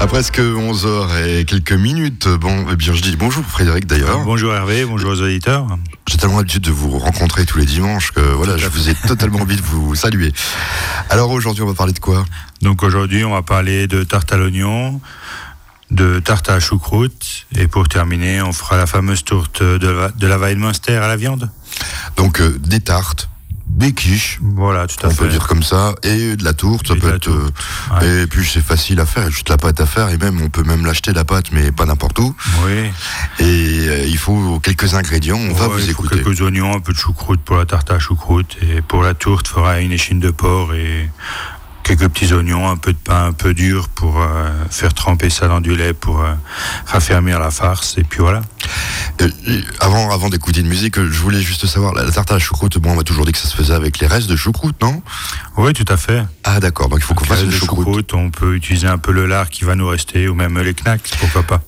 À presque 11h et quelques minutes, bon, eh bien, je dis bonjour Frédéric d'ailleurs. Bonjour Hervé, bonjour aux auditeurs. J'ai tellement l'habitude de vous rencontrer tous les dimanches que voilà, je vous ai totalement envie de vous saluer. Alors aujourd'hui, on va parler de quoi? Donc aujourd'hui, on va parler de tarte à l'oignon, de tarte à choucroute, et pour terminer, on fera la fameuse tourte de la, de la à la viande. Donc euh, des tartes, des quiches. Voilà, tout à on fait. peut dire comme ça, et de la tourte, ça peut être. euh, Et puis c'est facile à faire, il juste la pâte à faire, et même on peut même l'acheter la pâte, mais pas n'importe où. Oui. Et euh, il faut quelques ingrédients, on va vous il faut écouter. quelques oignons, un peu de choucroute pour la tarte à choucroute, et pour la tourte, fera une échine de porc et quelques petits oignons, un peu de pain un peu dur pour euh, faire tremper ça dans du lait pour euh, raffermir la farce, et puis voilà. Euh, avant avant d'écouter une musique, je voulais juste savoir, la, la tarte à la choucroute, bon, on m'a toujours dit que ça se faisait avec les restes de choucroute, non? Oui, tout à fait. Ah d'accord, donc il faut qu'on fasse de choucroute. choucroute, on peut utiliser un peu le lard qui va nous rester, ou même les knacks, pourquoi pas.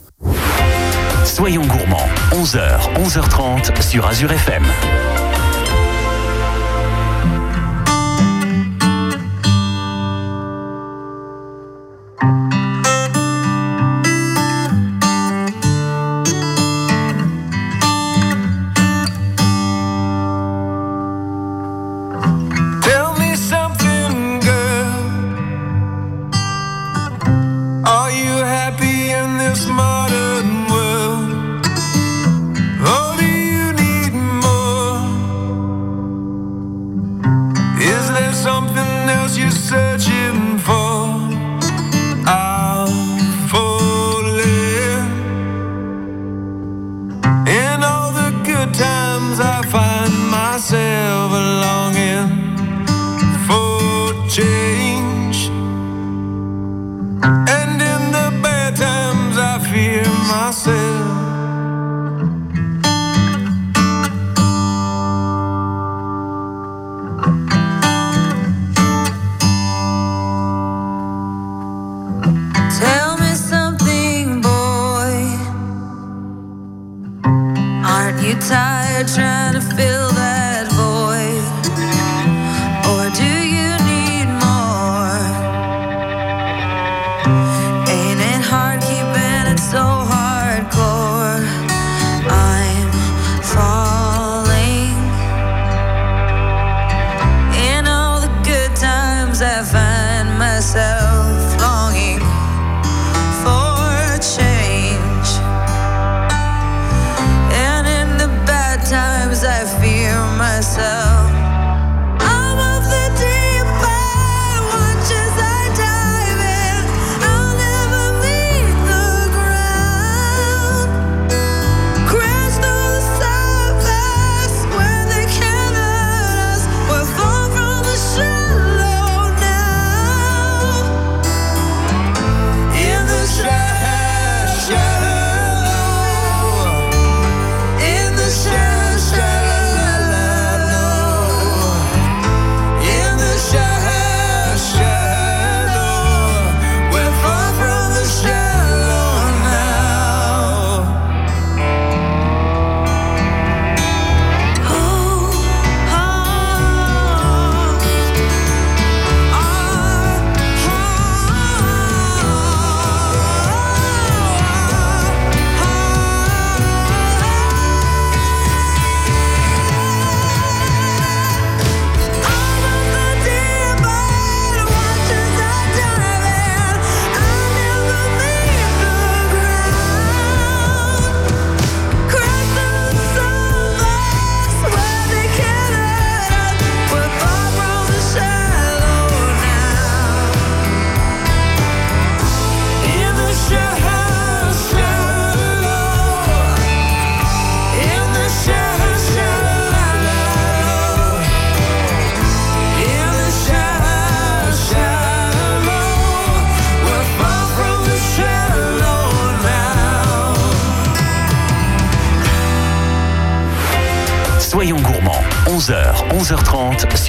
Soyons gourmands, 11h, 11h30 sur Azure FM.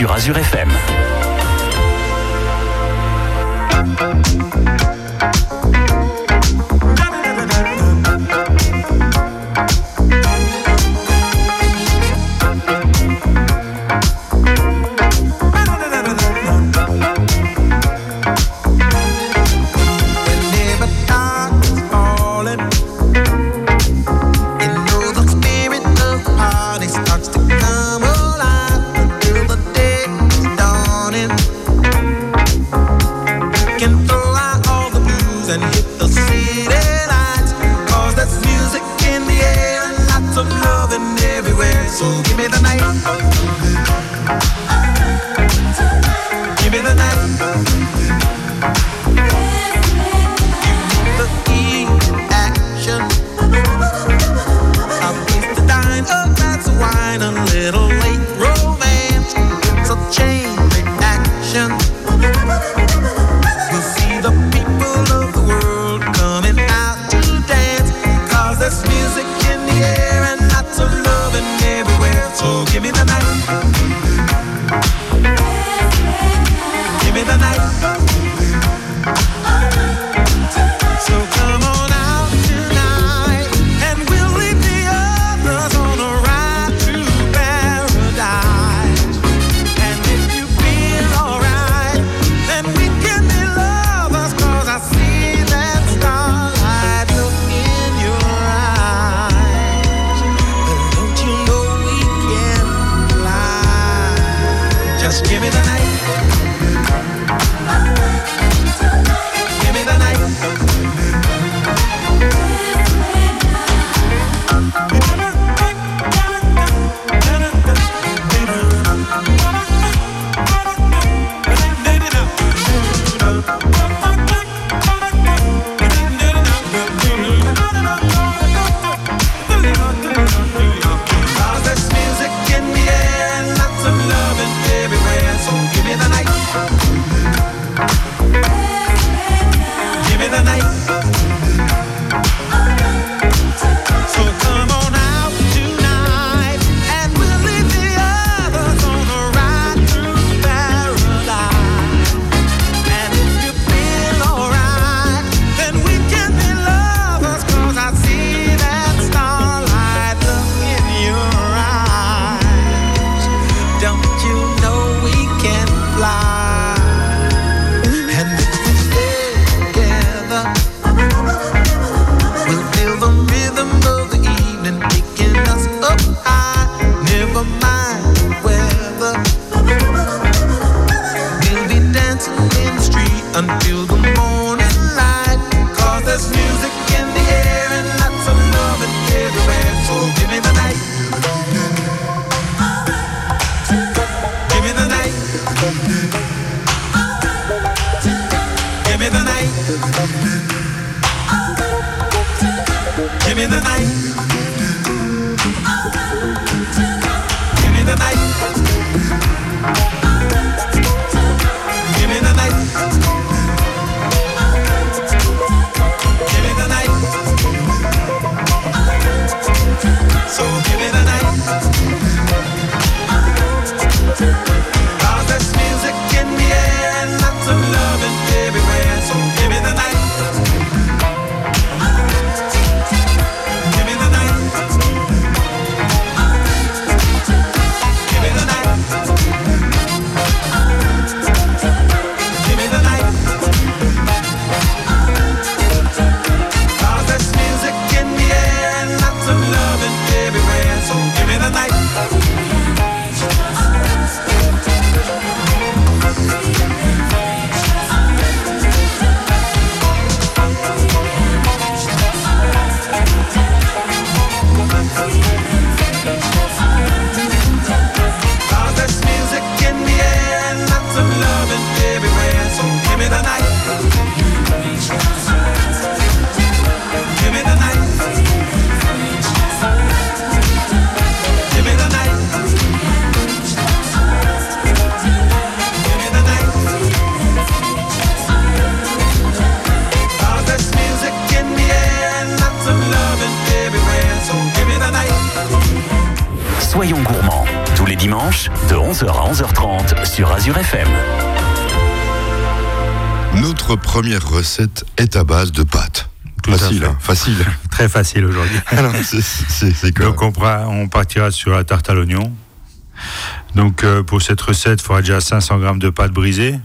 Sur Azure FM. première recette est à base de pâtes. Facile, hein, facile. Très facile aujourd'hui. Donc on, on, partira sur la tarte à l'oignon. Donc euh, pour cette recette, il faudra déjà 500 g de pâtes brisées,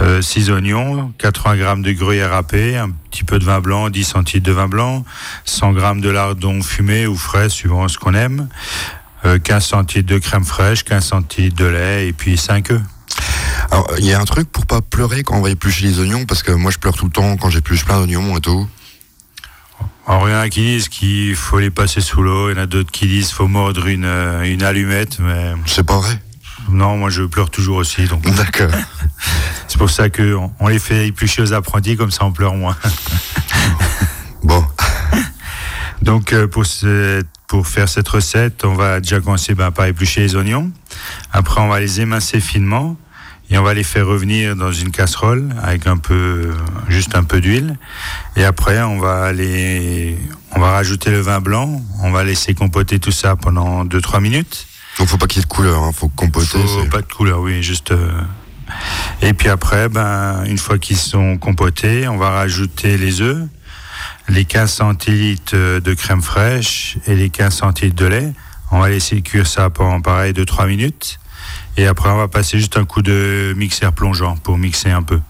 euh, 6 oignons, 80 g de gruyère râpée, un petit peu de vin blanc, 10 centilitres de vin blanc, 100 g de lardon fumé ou frais suivant ce qu'on aime, euh, 15 centilitres de crème fraîche, 15 centilitres de lait et puis 5 œufs. Alors, il y a un truc pour pas pleurer quand on va éplucher les oignons, parce que moi je pleure tout le temps quand j'épluche plein d'oignons et tout. Alors, il y en a qui disent qu'il faut les passer sous l'eau, il y en a d'autres qui disent qu'il faut mordre euh, une, allumette, mais. C'est pas vrai. Non, moi je pleure toujours aussi. D'accord. C'est pour ça qu'on les fait éplucher aux apprentis, comme ça on pleure moins. bon. donc, euh, pour, faire cette recette, on va déjà commencer ben, par éplucher les oignons. Après, on va les émincer finement et on va les faire revenir dans une casserole avec un peu, juste un peu d'huile. Et après, on va les, on va rajouter le vin blanc. On va laisser compoter tout ça pendant 2-3 minutes. donc faut pas qu'il y ait de couleur, hein, faut compoter. Faut pas de couleur, oui, juste. euh, Et puis après, ben, une fois qu'ils sont compotés, on va rajouter les œufs, les 15 centilitres euh, de crème fraîche et les 15 centilitres de lait. On va laisser cuire ça pendant pareil 2-3 minutes. Et après, on va passer juste un coup de mixeur plongeant pour mixer un peu.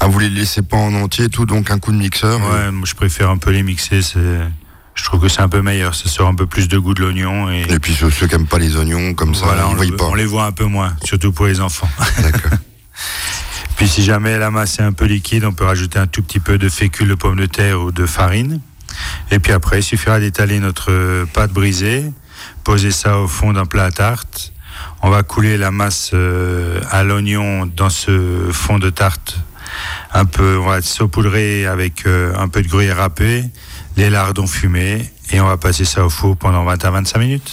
Ah, vous les laissez pas en entier et tout, donc un coup de mixeur. Ouais, moi, je préfère un peu les mixer. C'est, je trouve que c'est un peu meilleur. Ça sort un peu plus de goût de l'oignon et, Et puis ceux, ceux qui aiment pas les oignons, comme ça, voilà, on, voient le- pas. on les voit un peu moins, surtout pour les enfants. D'accord. Puis si jamais la masse est un peu liquide, on peut rajouter un tout petit peu de fécule de pomme de terre ou de farine. Et puis après, il suffira d'étaler notre pâte brisée, poser ça au fond d'un plat à tarte. On va couler la masse euh, à l'oignon dans ce fond de tarte. Un peu, on va saupoudrer avec euh, un peu de gruyère râpé, les lardons fumés, et on va passer ça au four pendant 20 à 25 minutes.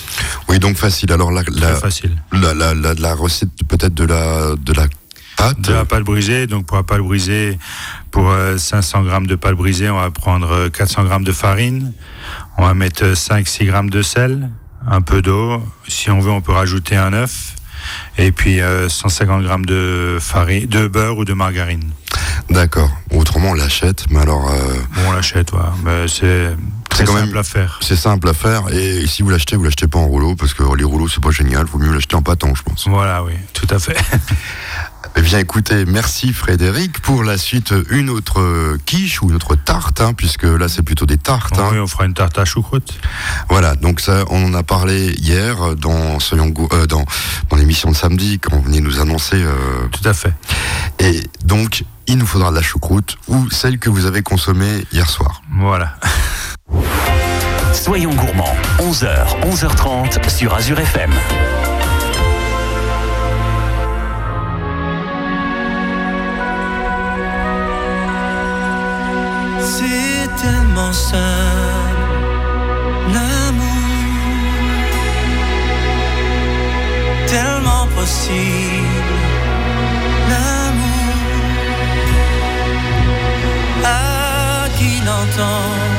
Oui, donc facile. Alors la, la, facile. la, la, la- la recette peut-être de la, de la pâte? de la pâte brisée. Donc pour la pâte brisée, pour euh, 500 grammes de pâte brisée, on va prendre euh, 400 grammes de farine. On va mettre 5-6 grammes de sel, un peu d'eau. Si on veut, on peut rajouter un œuf. Et puis euh, 150 grammes de farine, de beurre ou de margarine. D'accord. Autrement, on l'achète, mais alors euh, Bon, on l'achète, voilà. Mais c'est très quand simple même- à faire. c'est simple à faire. Et si vous l'achetez, vous l'achetez pas en rouleau, parce que les rouleaux, c'est pas génial. Vaut mieux l'acheter en pâton, je pense. Voilà, oui, tout à fait. Eh bien, écoutez, merci Frédéric. Pour la suite, une autre quiche ou une autre tarte, hein, puisque là, c'est plutôt des tartes. hein. oui, on fera une tarte à choucroute. Voilà, donc ça, on en a parlé hier dans Soyons euh, dans, dans l'émission de samedi, quand on venait nous annoncer. euh, Tout à fait. et donc, il nous faudra de la choucroute ou celle que vous avez consommée hier soir. Voilà. Soyons gourmands, 11h, 11h30 sur Azure FM. Simple, l'amour, tellement possible, l'amour, à qui l'entend,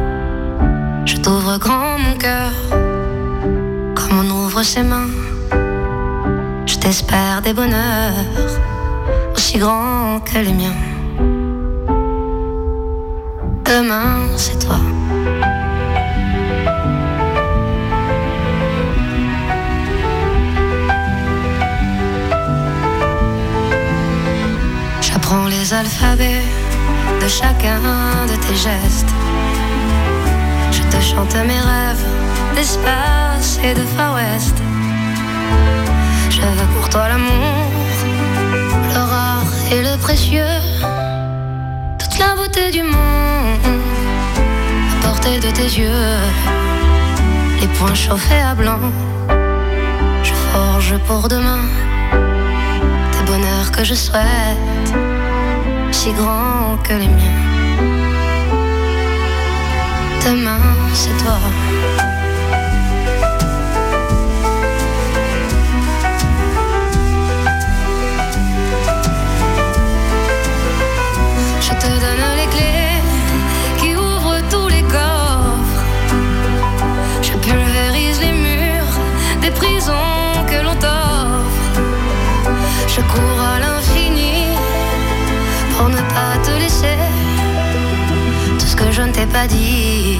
Je t'ouvre grand mon cœur, comme on ouvre ses mains. Je t'espère des bonheurs aussi grands que les miens. Demain, c'est toi. J'apprends les alphabets de chacun de tes gestes. Je te chante mes rêves d'espace et de Far West. Veux pour toi l'amour, le rare et le précieux, toute la beauté du monde, à portée de tes yeux, les poings chauffés à blanc. Je forge pour demain des bonheurs que je souhaite, si grands que les miens. Demain, c'est toi. Je te donne les clés qui ouvrent tous les coffres. Je pulvérise les murs des prisons que l'on t'offre. Je cours à l'infini pour ne pas te laisser. Tout ce que je ne t'ai pas dit,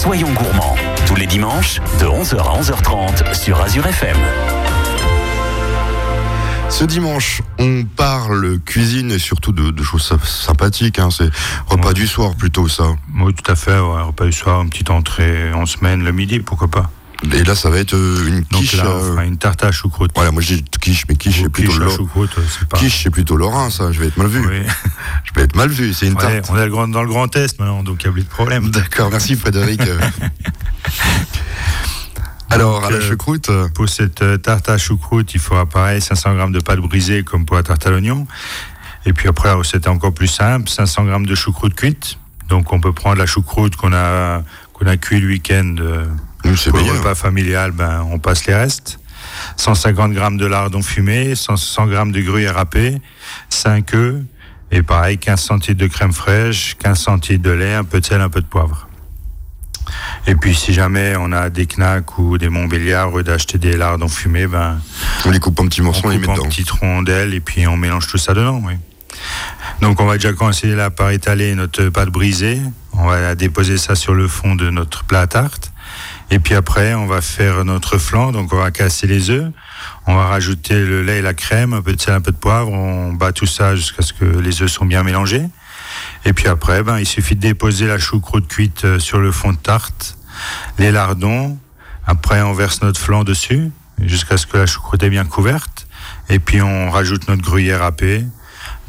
Soyons gourmands, tous les dimanches, de 11h à 11h30 sur Azure FM. Ce dimanche, on parle cuisine et surtout de, de choses sy- sympathiques. hein. C'est repas Ouais. du soir plutôt ça. Oui, tout à fait. Ouais, repas du soir, une petite entrée en semaine, le midi, pourquoi pas. Et là, ça va être euh, une Donc quiche. là, on euh, fera une tarte à choucroute. Voilà, moi j'ai quiche, mais quiche c'est plutôt ouais, c'est pas. quiche c'est plutôt lorrain, ça. Je vais être mal vu. Oui. Je vais être mal vu. C'est une Ouais, tarte. on est dans le Grand Est maintenant, donc il n'y a plus de problème. D'accord, merci Frédéric. Alors, à la euh, choucroute, euh, Pour cette euh, tarte à choucroute, il faudra pareil 500 g de pâte brisée comme pour la tarte à l'oignon. Et puis après, la recette est encore plus simple 500 g de choucroute cuite. Donc on peut prendre la choucroute qu'on a, qu'on a cuit le week-end euh, nous, c'est pour le repas familial, ben, on passe les restes. 150 g de lardon fumé, 100, 100 g de gruyère râpée, 5 œufs, et pareil, 15 centilitres de crème fraîche, 15 centilitres de lait, un peu de sel, un peu de poivre. Et puis si jamais on a des knacks ou des montbéliards, au lieu d'acheter des lardons fumés, ben, On les coupe en petits morceaux, on on les coupe met en dedans. petites rondelles et puis on mélange tout ça dedans. Oui. Donc on va déjà commencer là par étaler notre pâte brisée. On va déposer ça sur le fond de notre plat à tarte. Et puis après, on va faire notre flan. Donc on va casser les œufs. On va rajouter le lait et la crème, un peu de sel, un peu de poivre. On bat tout ça jusqu'à ce que les œufs sont bien mélangés. Et puis après, ben, il suffit de déposer la choucroute cuite euh, sur le fond de tarte, les lardons. Après, on verse notre flan dessus jusqu'à ce que la choucroute est bien couverte. Et puis, on rajoute notre gruyère râpée.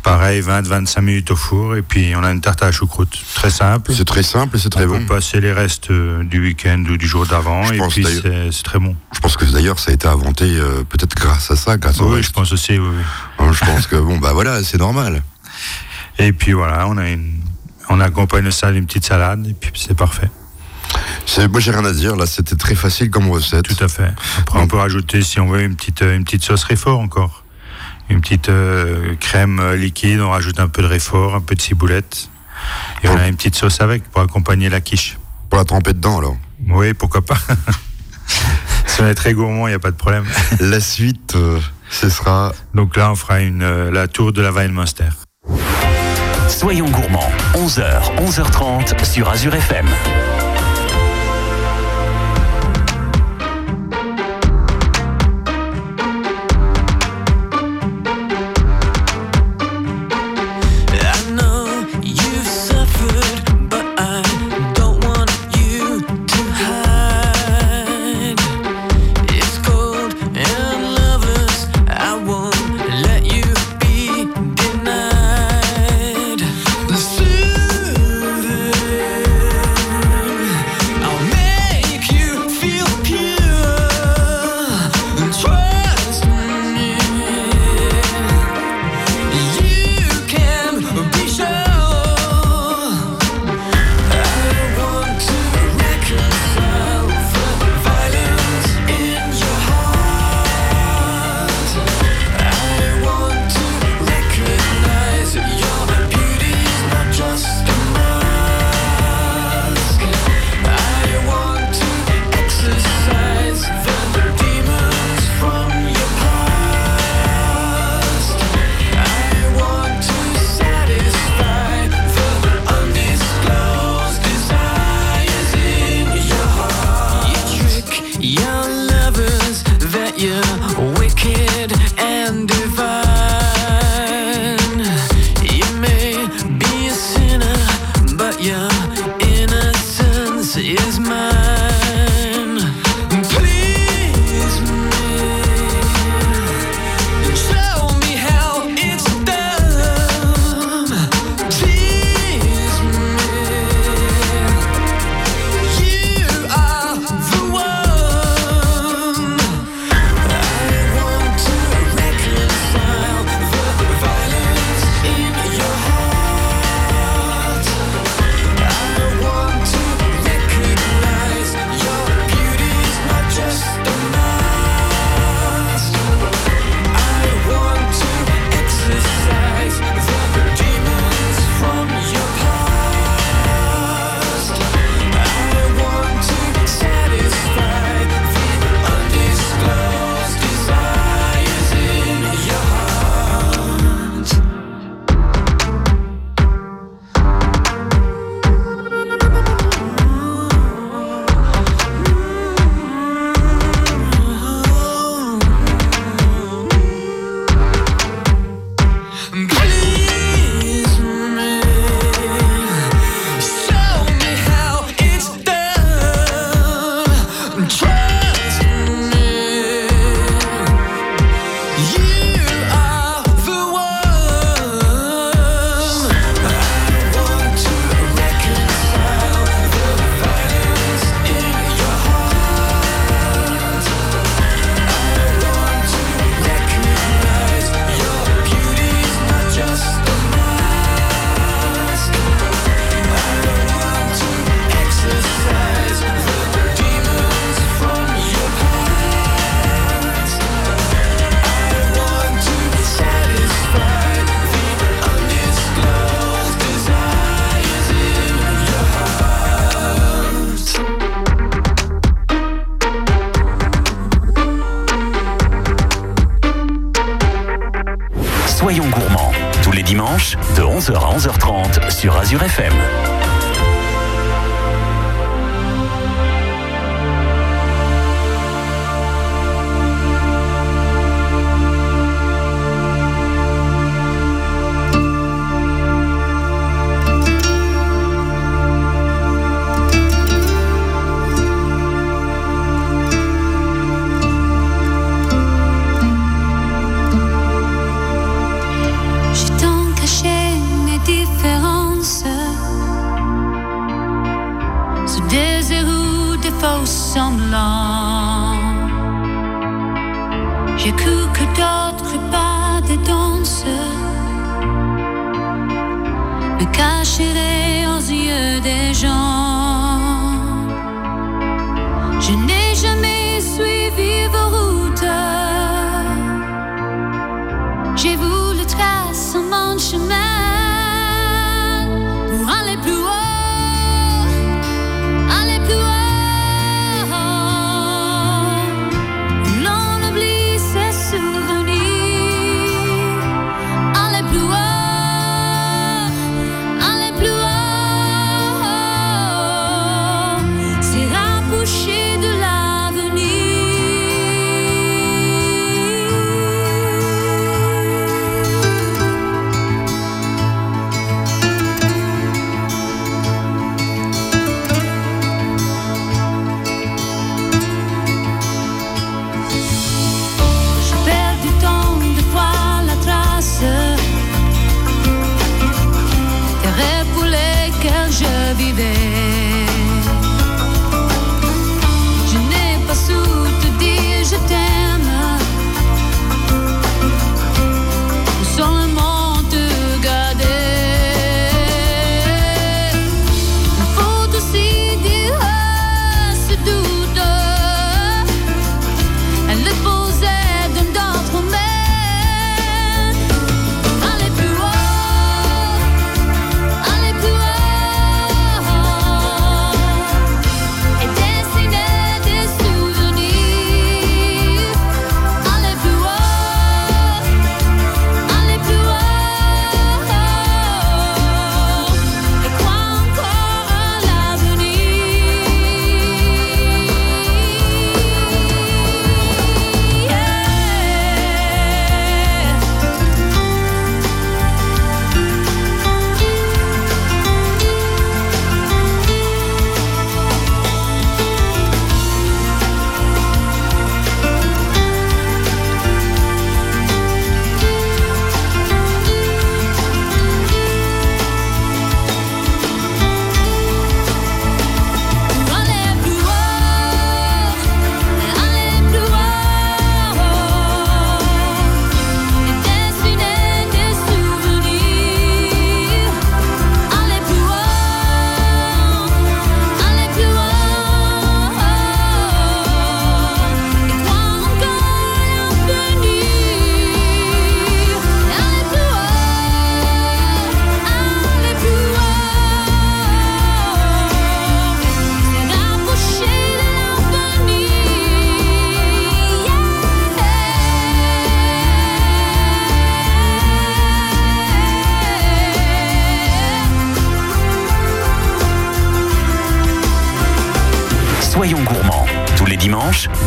Pareil, 20-25 minutes au four. Et puis, on a une tarte à la choucroute. Très simple. C'est très simple et c'est très on bon. peut passer les restes euh, du week-end ou du jour d'avant. Et puis, c'est très bon. Je pense que d'ailleurs, ça a été inventé euh, peut-être grâce à ça, grâce Oui, je pense aussi. oui. Hein, je pense que bon, bah voilà, c'est normal. Et puis, voilà, on, a une, on accompagne ça d'une petite salade. Et puis, c'est parfait. C'est, moi, j'ai rien à dire. Là, c'était très facile comme recette. Tout à fait. Après, on peut rajouter, si on veut, une petite, euh, une petite sauce réfort encore une petite euh, crème euh, liquide, on rajoute un peu de réfort, un peu de ciboulette. Et on a une petite sauce avec pour accompagner la quiche. Pour la tremper dedans alors Oui, pourquoi pas. si on est très gourmand, il n'y a pas de problème. la suite, euh, ce sera... Donc là, on fera une, la tour de la Weinmünster. Soyons gourmands, 11h, 11h30 sur Azure FM. duré faire. faux semblant. J'ai cru que d'autres pas de danse me cacheraient aux yeux des gens. Je n'ai jamais suivi vos routes. J'ai voulu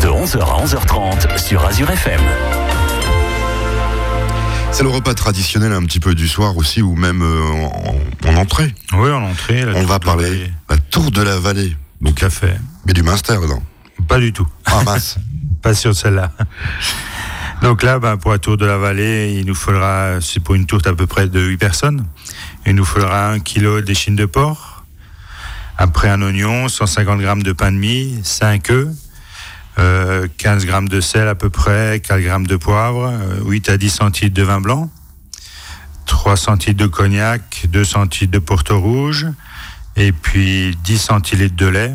à 11h30 sur Azure FM. C'est le repas traditionnel un petit peu du soir aussi, ou même euh, en, en entrée. Oui, en entrée. la On va tour de parler la tour de la vallée. Donc, café. Mais du Munster, non? Pas du tout. Ah mince. Pas sur celle-là. Donc là, ben, pour la tour de la vallée, il nous faudra, c'est pour une tourte à peu près de 8 personnes, il nous faudra un kilo d'échine de porc, après un oignon, 150 grammes de pain de mie, 5 œufs, euh, 15 grammes de sel à peu près, 4 grammes de poivre, euh, 8 à 10 centilitres de vin blanc, 3 centilitres de cognac, 2 centilitres de porto rouge, et puis 10 centilitres de lait.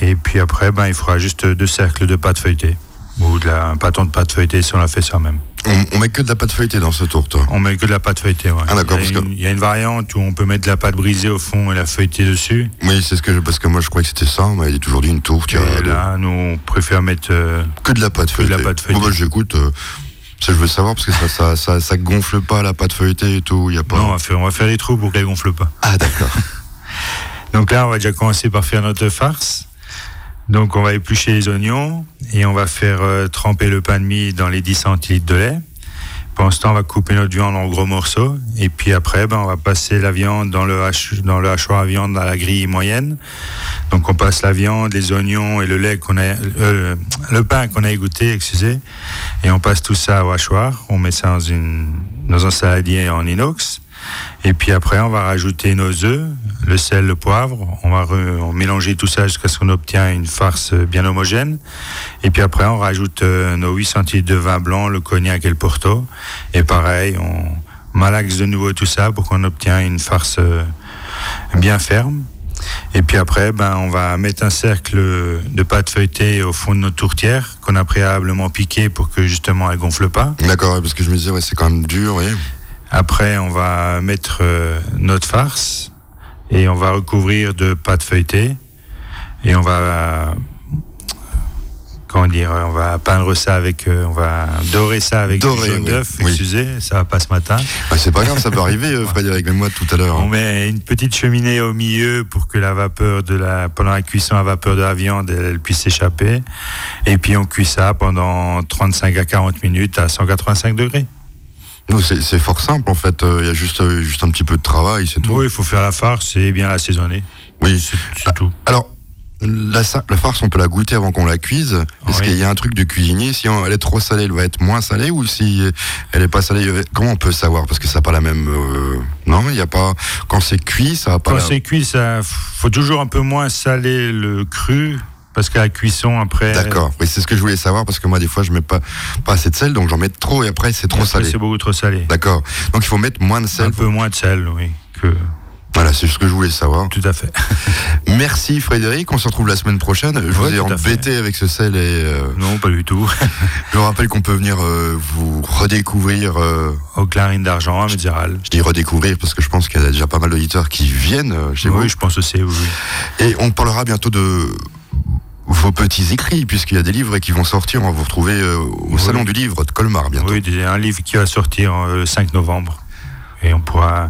Et puis après, ben, il faudra juste deux cercles de pâte feuilletée. Ou un pâton de pâte feuilletée si on la fait soi-même. On, on met que de la pâte feuilletée dans ce tourte. On met que de la pâte feuilletée, ouais. Ah, d'accord, il, y a parce une, il y a une variante où on peut mettre de la pâte brisée au fond et la feuilletée dessus. Oui, c'est ce que je, parce que moi je croyais que c'était ça. On m'avait toujours dit une il a Et là, nous, on préfère mettre. euh, que de la pâte que de la feuilletée. pâte feuilletée. Bon, bah, j'écoute. euh, ça, je veux savoir parce que ça, ça, ça, ça gonfle pas la pâte feuilletée et tout. Il y a pas. Non, on va, faire, on va faire les trous pour qu'elle gonfle pas. Ah d'accord. Donc là, on va déjà commencer par faire notre farce. Donc on va éplucher les oignons et on va faire euh, tremper le pain de mie dans les 10 centilitres de lait. Pendant ce temps, on va couper notre viande en gros morceaux. Et puis après, ben, on va passer la viande dans le, hachoir à viande à la grille moyenne. Donc on passe la viande, les oignons et le lait qu'on a, euh, le pain qu'on a égoutté, excusez. Et on passe tout ça au hachoir. On met ça dans une, dans un saladier en inox. Et puis après, on va rajouter nos œufs, le sel, le poivre. On va mélanger tout ça jusqu'à ce qu'on obtient une farce bien homogène. Et puis après, on rajoute euh, nos 8 centilitres de vin blanc, le cognac et le porto. Et pareil, on malaxe de nouveau tout ça pour qu'on obtienne une farce euh, bien ferme. Et puis après, ben, on va mettre un cercle de pâte feuilletée au fond de notre tourtière qu'on a préalablement piqué pour que justement elle gonfle pas. D'accord, parce que je me disais, c'est quand même dur, oui. Après, on va mettre euh, notre farce et on va recouvrir de pâte feuilletée et on va comment dire, on va peindre ça avec, euh, on va dorer ça avec Dorer, du jaune d'œuf. Oui. Excusez, ça va pas ce matin. Bah, c'est pas grave, ça peut arriver, Frédéric, même moi tout à l'heure. On hein. met une petite cheminée au milieu pour que la vapeur de la, pendant la cuisson, la vapeur de la viande, elle, elle puisse s'échapper. Et puis on cuit ça pendant 35 à 40 minutes à 185 degrés. C'est fort simple en fait. euh, Il y a juste, euh, juste un petit peu de travail, c'est tout. Oui, il faut faire la farce et bien l'assaisonner. Oui. C'est tout. Alors, la, farce, on peut la goûter avant qu'on la cuise. Est-ce Oui. qu'il y a un truc de cuisinier? Si on- elle est trop salée, elle va être moins salée ou si elle est pas salée, euh, comment on peut savoir? Parce que ça n'a pas la même. euh, Non, il n'y a pas. Quand c'est cuit, ça va pas. Quand la- c'est cuit, ça faut toujours un peu moins saler le cru parce qu'à la cuisson après. D'accord. Oui, c'est ce que je voulais savoir parce que moi, des fois, je mets pas pas assez de sel, donc j'en mets trop et après, c'est trop après, salé. C'est beaucoup trop salé. D'accord. Donc il faut mettre moins de sel. Un peu moins de sel, oui. Que... Voilà, c'est ce que je voulais savoir. Tout à fait. Merci Frédéric, on se retrouve la semaine prochaine. Je vous Ouais, ai tout à embêté avec ce sel et euh, Non, pas du tout. je vous rappelle qu'on peut venir euh, vous redécouvrir. euh, Au clarine d'argent, à Médiral. je dis redécouvrir parce que je pense qu'il y a déjà pas mal d'auditeurs qui viennent chez Oui, vous. je pense aussi, oui. oui. Et on parlera bientôt de vos petits écrits puisqu'il y a des livres qui vont sortir. On va vous retrouver euh, au Oui. salon du livre de Colmar bientôt. Oui, un livre qui va sortir euh, le 5 novembre. Et on pourra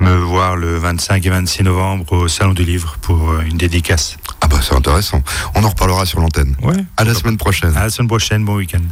me voir le 25 et 26 novembre au salon du livre pour euh, une dédicace. Ah bah c'est intéressant. On en reparlera sur l'antenne. Ouais. À la semaine prochaine. À la semaine prochaine, bon week-end.